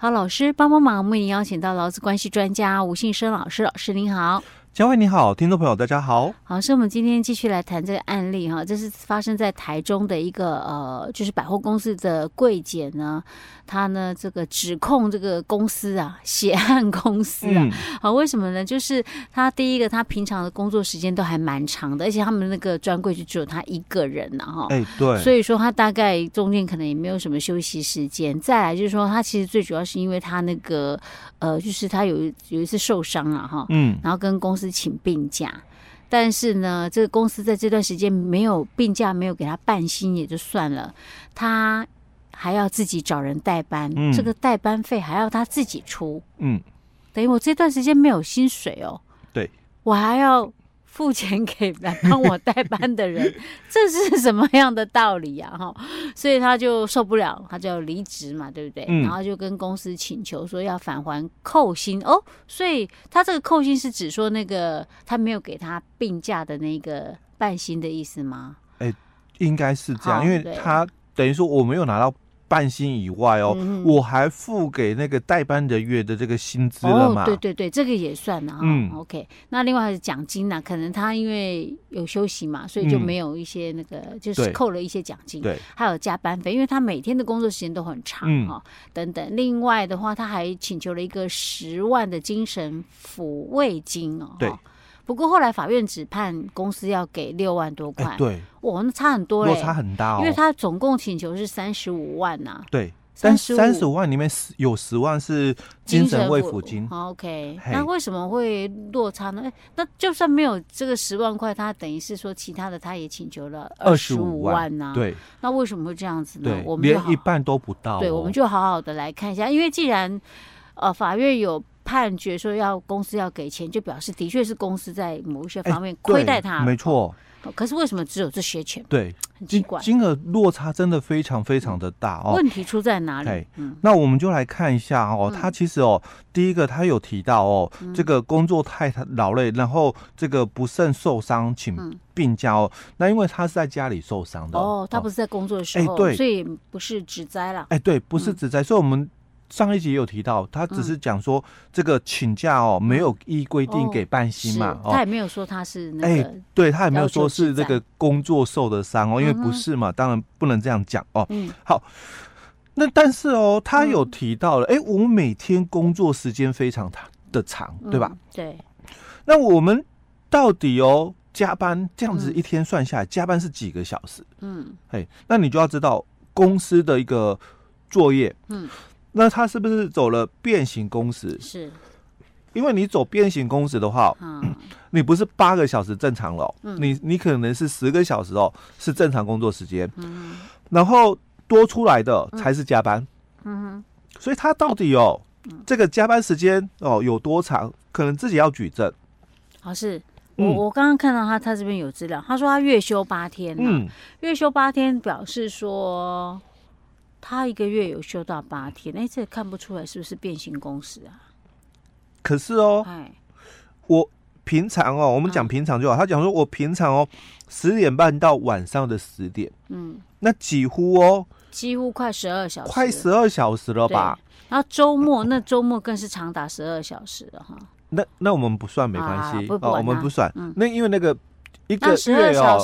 好，老师帮帮忙，为您邀请到劳资关系专家吴信生老师，老师您好。佳慧你好，听众朋友大家好。好，是我们今天继续来谈这个案例哈，这是发生在台中的一个呃，就是百货公司的柜姐呢，她呢这个指控这个公司啊，血汗公司啊，嗯、好，为什么呢？就是她第一个，她平常的工作时间都还蛮长的，而且他们那个专柜就只有她一个人呐哈，哎对，所以说她大概中间可能也没有什么休息时间。再来就是说，她其实最主要是因为她那个呃，就是她有有一次受伤了哈，嗯，然后跟公司。请病假，但是呢，这个公司在这段时间没有病假，没有给他半薪也就算了，他还要自己找人代班，嗯、这个代班费还要他自己出，嗯，等于我这段时间没有薪水哦，对，我还要。付钱给来帮我代班的人，这是什么样的道理呀？哈，所以他就受不了，他就离职嘛，对不对？嗯、然后就跟公司请求说要返还扣薪哦。所以他这个扣薪是指说那个他没有给他病假的那个半薪的意思吗？哎，应该是这样，因为他等于说我没有拿到。半薪以外哦，嗯、我还付给那个代班的月的这个薪资了嘛？哦，对对对，这个也算了哈。嗯，OK。那另外还是奖金呢？可能他因为有休息嘛，所以就没有一些那个，嗯、就是扣了一些奖金。对，还有加班费，因为他每天的工作时间都很长哈。嗯、等等，另外的话，他还请求了一个十万的精神抚慰金哦。对。不过后来法院只判公司要给六万多块，对，哇，那差很多嘞，差很大哦，因为他总共请求是三十五万呐，对，三三十五万里面十有十万是精神慰抚金，OK，那为什么会落差呢？哎，那就算没有这个十万块，他等于是说其他的他也请求了二十五万呐，对，那为什么会这样子呢？我们连一半都不到，对，我们就好好的来看一下，因为既然呃法院有。判决说要公司要给钱，就表示的确是公司在某一些方面亏待他，没错。可是为什么只有这些钱？对，很奇怪，金额落差真的非常非常的大哦。问题出在哪里？嗯，那我们就来看一下哦。他其实哦，第一个他有提到哦，这个工作太劳累，然后这个不慎受伤请病假哦。那因为他是在家里受伤的哦，他不是在工作的时候，对，所以不是职灾了。哎，对，不是职灾，所以我们。上一集也有提到，他只是讲说这个请假哦，没有依规定给半薪嘛，哦他也没有说他是那个，哎，对他也没有说是这个工作受的伤哦，因为不是嘛，当然不能这样讲哦。嗯，好，那但是哦，他有提到了，哎，我们每天工作时间非常的长，对吧？对。那我们到底哦加班这样子一天算下来，加班是几个小时？嗯，哎，那你就要知道公司的一个作业，嗯。那他是不是走了变形工时？是，因为你走变形工时的话，嗯，你不是八个小时正常了，嗯，你你可能是十个小时哦，是正常工作时间，嗯，然后多出来的才是加班，嗯。哼，所以他到底哦，这个加班时间哦有多长，可能自己要举证。好，是。我我刚刚看到他他这边有资料，他说他月休八天，嗯，月休八天表示说。他一个月有休到八天，哎，这看不出来是不是变形工时啊？可是哦，哎，我平常哦，我们讲平常就好。他讲说我平常哦，十点半到晚上的十点，嗯，那几乎哦，几乎快十二小时，快十二小时了吧？然后周末那周末更是长达十二小时了哈。那那我们不算没关系哦，我们不算。那因为那个一个月哦，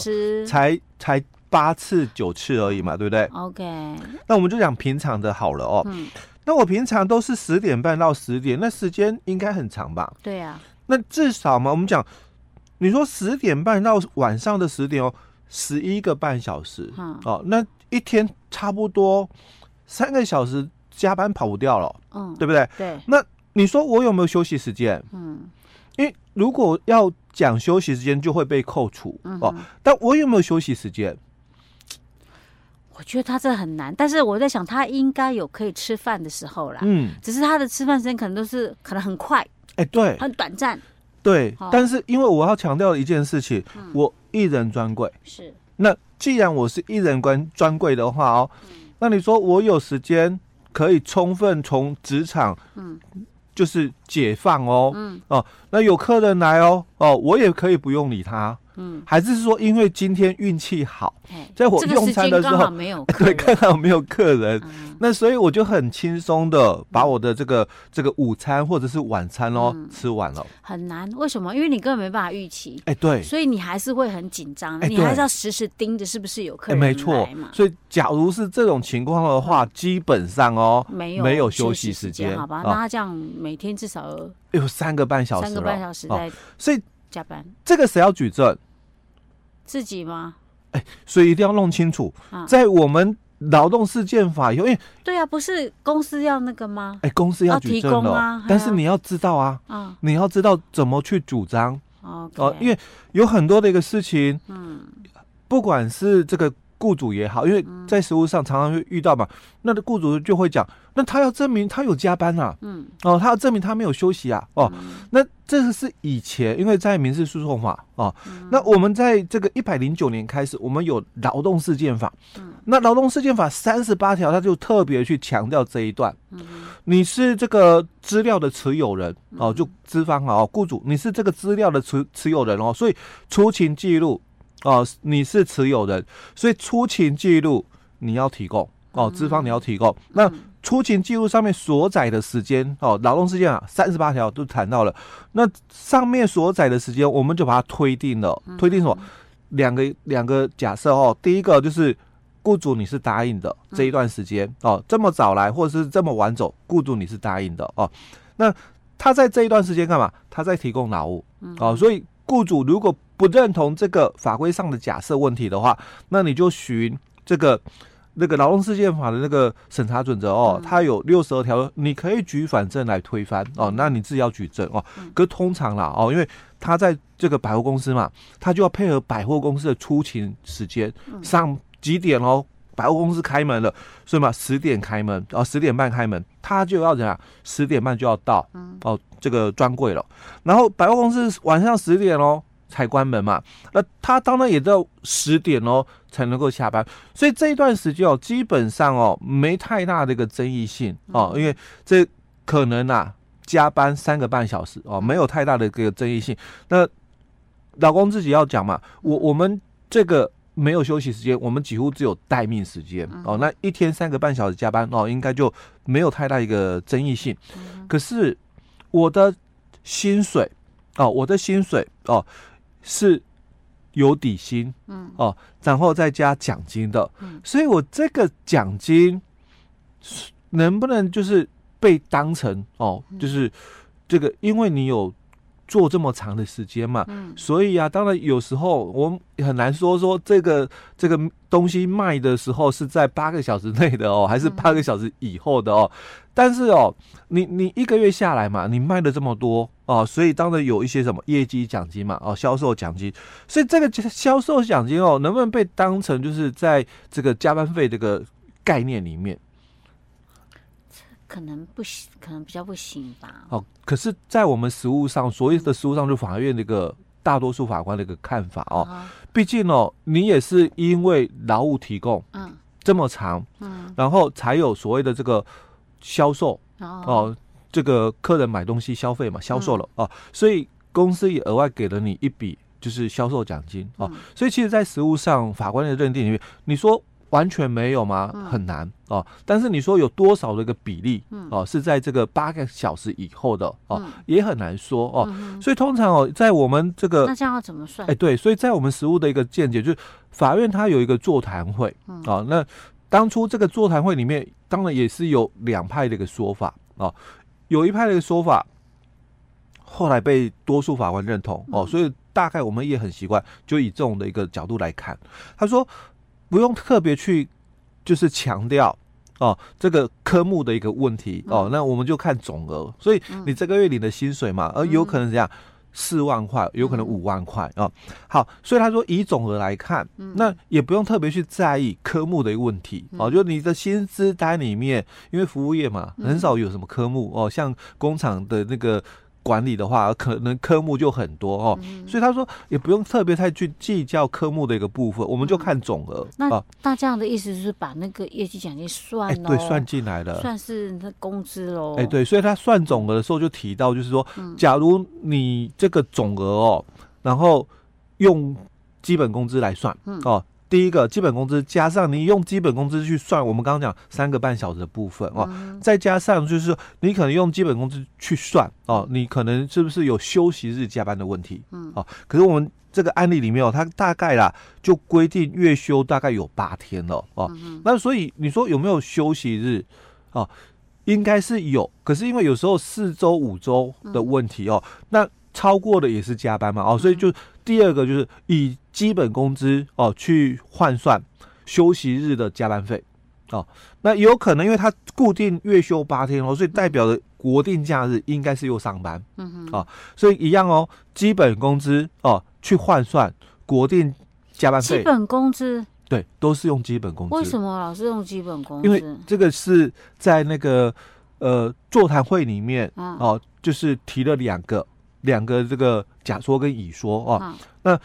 才才。八次九次而已嘛，对不对？OK，那我们就讲平常的好了哦。嗯，那我平常都是十点半到十点，那时间应该很长吧？对呀。那至少嘛，我们讲，你说十点半到晚上的十点哦，十一个半小时，嗯，哦，那一天差不多三个小时加班跑不掉了，嗯，对不对？对。那你说我有没有休息时间？嗯，因为如果要讲休息时间，就会被扣除哦。但我有没有休息时间？我觉得他这很难，但是我在想，他应该有可以吃饭的时候啦。嗯，只是他的吃饭时间可能都是可能很快，哎、欸，对，很短暂。对，哦、但是因为我要强调一件事情，嗯、我一人专柜是。那既然我是一人关专柜的话哦，嗯、那你说我有时间可以充分从职场，嗯，就是解放哦，嗯，哦，那有客人来哦，哦，我也可以不用理他。嗯，还是说因为今天运气好，在我用餐的时候没有 对，刚好没有客人，那所以我就很轻松的把我的这个这个午餐或者是晚餐哦吃完了。很难，为什么？因为你根本没办法预期，哎，对，所以你还是会很紧张，你还是要时时盯着是不是有客人。没错，所以假如是这种情况的话，基本上哦没有没有休息时间，好吧？那他这样每天至少有三个半小时，三个半小时在所以。加班，这个谁要举证？自己吗？哎，所以一定要弄清楚，啊、在我们劳动事件法有，因为对啊，不是公司要那个吗？哎，公司要举证了，啊、但是你要知道啊，啊你要知道怎么去主张哦因为有很多的一个事情，嗯，不管是这个。雇主也好，因为在实务上常常会遇到嘛，那个雇主就会讲，那他要证明他有加班啊，嗯，哦，他要证明他没有休息啊，哦，那这个是以前，因为在民事诉讼法哦，那我们在这个一百零九年开始，我们有劳动事件法，那劳动事件法三十八条，他就特别去强调这一段，你是这个资料的持有人哦，就资方啊，雇主，你是这个资料的持持有人哦，所以出勤记录。哦，你是持有人，所以出勤记录你要提供哦，资方你要提供。嗯、那出勤记录上面所载的时间哦，劳动事件啊，三十八条都谈到了。那上面所载的时间，我们就把它推定了，推定什么？两个两个假设哦，第一个就是雇主你是答应的这一段时间哦，这么早来或者是这么晚走，雇主你是答应的哦。那他在这一段时间干嘛？他在提供劳务哦，所以雇主如果不认同这个法规上的假设问题的话，那你就循这个那个劳动事件法的那个审查准则哦，它有六十二条，你可以举反证来推翻哦，那你自己要举证哦。可通常啦哦，因为他在这个百货公司嘛，他就要配合百货公司的出勤时间，上几点哦，百货公司开门了，所以嘛十点开门哦，十点半开门，他就要怎样？十点半就要到哦这个专柜了，然后百货公司晚上十点哦。才关门嘛，那他当然也到十点哦才能够下班，所以这一段时间哦，基本上哦没太大的一个争议性哦，因为这可能啊加班三个半小时哦，没有太大的一个争议性。那老公自己要讲嘛，我我们这个没有休息时间，我们几乎只有待命时间哦，那一天三个半小时加班哦，应该就没有太大一个争议性。可是我的薪水哦，我的薪水哦。是有底薪，嗯。哦，然后再加奖金的，嗯，所以我这个奖金能不能就是被当成哦，就是这个，因为你有。做这么长的时间嘛，嗯，所以啊，当然有时候我们很难说说这个这个东西卖的时候是在八个小时内的哦，还是八个小时以后的哦。但是哦，你你一个月下来嘛，你卖了这么多哦，所以当然有一些什么业绩奖金嘛，哦，销售奖金。所以这个销售奖金哦，能不能被当成就是在这个加班费这个概念里面？可能不行，可能比较不行吧。哦，可是，在我们实务上，所谓的实务上，就法院那个大多数法官的一个看法哦。毕竟哦，你也是因为劳务提供，嗯，这么长，嗯，然后才有所谓的这个销售哦，这个客人买东西消费嘛，销售了哦，所以公司也额外给了你一笔就是销售奖金哦。所以，其实，在实务上，法官的认定里面，你说。完全没有吗？很难哦。但是你说有多少的一个比例哦，是在这个八个小时以后的哦，也很难说哦。所以通常哦，在我们这个那这样要怎么算？哎，对，所以在我们实务的一个见解，就是法院它有一个座谈会哦。那当初这个座谈会里面，当然也是有两派的一个说法哦。有一派的一个说法，后来被多数法官认同哦。所以大概我们也很习惯，就以这种的一个角度来看，他说。不用特别去，就是强调哦，这个科目的一个问题哦，那我们就看总额。所以你这个月领的薪水嘛，而有可能这样四万块，有可能五万块哦。好，所以他说以总额来看，那也不用特别去在意科目的一个问题哦，就你的薪资单里面，因为服务业嘛，很少有什么科目哦，像工厂的那个。管理的话，可能科目就很多哦，嗯、所以他说也不用特别太去计较科目的一个部分，我们就看总额。那那这样的意思就是把那个业绩奖金算、欸、对，算进来了，算是那工资喽。哎，对，所以他算总额的时候就提到，就是说，假如你这个总额哦，然后用基本工资来算，嗯、哦。第一个基本工资加上你用基本工资去算，我们刚刚讲三个半小时的部分哦，嗯、再加上就是你可能用基本工资去算哦，你可能是不是有休息日加班的问题？嗯，哦，可是我们这个案例里面哦，它大概啦就规定月休大概有八天了哦，嗯、那所以你说有没有休息日？哦，应该是有，可是因为有时候四周五周的问题哦，嗯、那超过的也是加班嘛哦，所以就。第二个就是以基本工资哦去换算休息日的加班费哦，那有可能因为它固定月休八天哦，所以代表的国定假日应该是又上班，嗯哼，哦，所以一样哦，基本工资哦去换算国定加班费，基本工资对，都是用基本工资。为什么老是用基本工资？因为这个是在那个呃座谈会里面、嗯、哦，就是提了两个。两个这个假说跟乙说哦，嗯、那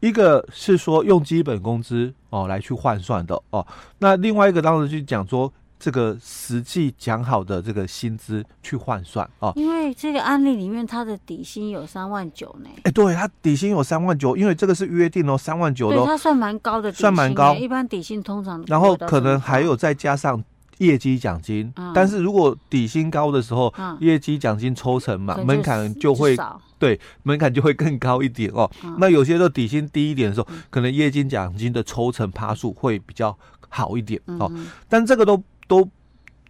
一个是说用基本工资哦来去换算的哦，那另外一个当时就讲说这个实际讲好的这个薪资去换算哦，因为这个案例里面他的底薪有三万九呢，哎，对他底薪有三万九，因为这个是约定哦，三万九的，对他算蛮高的，算蛮高，一般底薪通常然后可能还有再加上。业绩奖金，嗯、但是如果底薪高的时候，嗯、业绩奖金抽成嘛，门槛就会对门槛就会更高一点哦。嗯、那有些时候底薪低一点的时候，嗯、可能业绩奖金的抽成趴数会比较好一点哦。嗯、但这个都都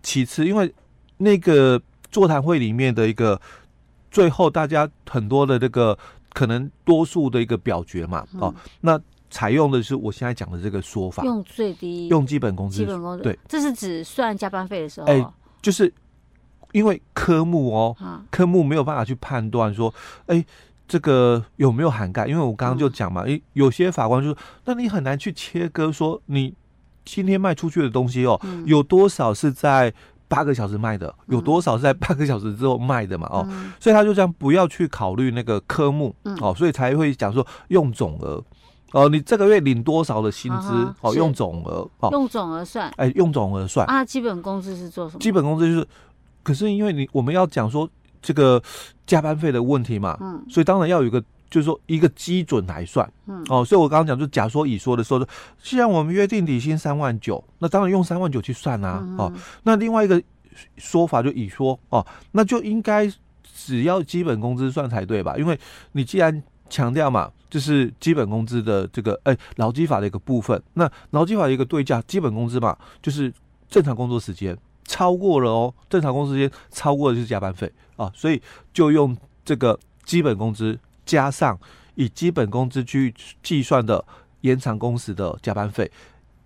其次，因为那个座谈会里面的一个最后大家很多的这个可能多数的一个表决嘛，嗯、哦，那。采用的是我现在讲的这个说法，用最低，用基本工资，基本工资，对，这是指算加班费的时候，哎，就是因为科目哦，啊、科目没有办法去判断说，哎，这个有没有涵盖？因为我刚刚就讲嘛，哎、嗯，有些法官就说，那你很难去切割说，你今天卖出去的东西哦，嗯、有多少是在八个小时卖的，有多少是在八个小时之后卖的嘛？哦，嗯、所以他就这样不要去考虑那个科目，嗯、哦，所以才会讲说用总额。哦，你这个月领多少的薪资？啊、哦，用总额哦，用总额算。哎，用总额算。啊，基本工资是做什么？基本工资就是，可是因为你我们要讲说这个加班费的问题嘛，嗯，所以当然要有一个，就是说一个基准来算，嗯，哦，所以我刚刚讲就假说乙说的时候，既然我们约定底薪三万九，那当然用三万九去算啊，嗯、哦，那另外一个说法就乙说，哦，那就应该只要基本工资算才对吧？因为你既然强调嘛，就是基本工资的这个，哎，劳基法的一个部分。那劳基法的一个对价，基本工资嘛，就是正常工作时间超过了哦，正常工作时间超过的就是加班费啊，所以就用这个基本工资加上以基本工资去计算的延长工时的加班费，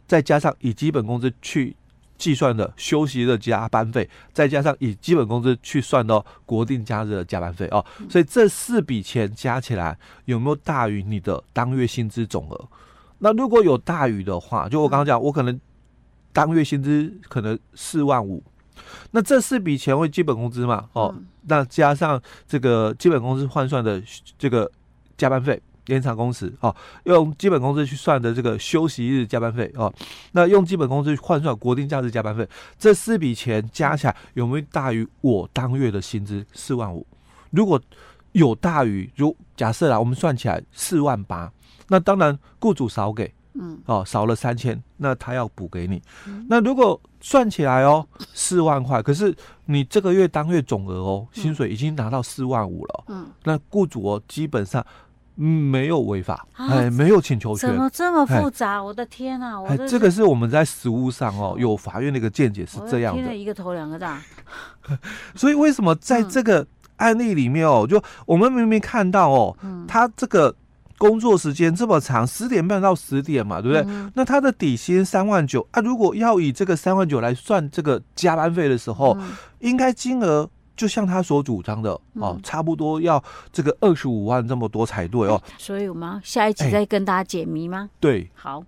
再加上以基本工资去。计算的休息的加班费，再加上以基本工资去算到国定假日的加班费哦，所以这四笔钱加起来有没有大于你的当月薪资总额？那如果有大于的话，就我刚刚讲，我可能当月薪资可能四万五，那这四笔钱为基本工资嘛，哦，那加上这个基本工资换算的这个加班费。延长工时哦，用基本工资去算的这个休息日加班费哦，那用基本工资换算国定假日加班费，这四笔钱加起来有没有大于我当月的薪资四万五？如果有大于，如假设啦，我们算起来四万八，那当然雇主少给，嗯，哦，少了三千，那他要补给你。那如果算起来哦，四万块，可是你这个月当月总额哦，薪水已经拿到四万五了，嗯，那雇主哦，基本上。嗯，没有违法，啊、哎，没有请求权，怎么这么复杂？哎、我的天呐、啊！我哎，这个是我们在实务上哦，有法院的一个见解是这样的。听了一个头两个大。所以为什么在这个案例里面哦，嗯、就我们明明看到哦，嗯、他这个工作时间这么长，十点半到十点嘛，对不对？嗯、那他的底薪三万九啊，如果要以这个三万九来算这个加班费的时候，嗯、应该金额。就像他所主张的哦，差不多要这个二十五万这么多才对哦。所以我们下一集再跟大家解谜吗？对，好。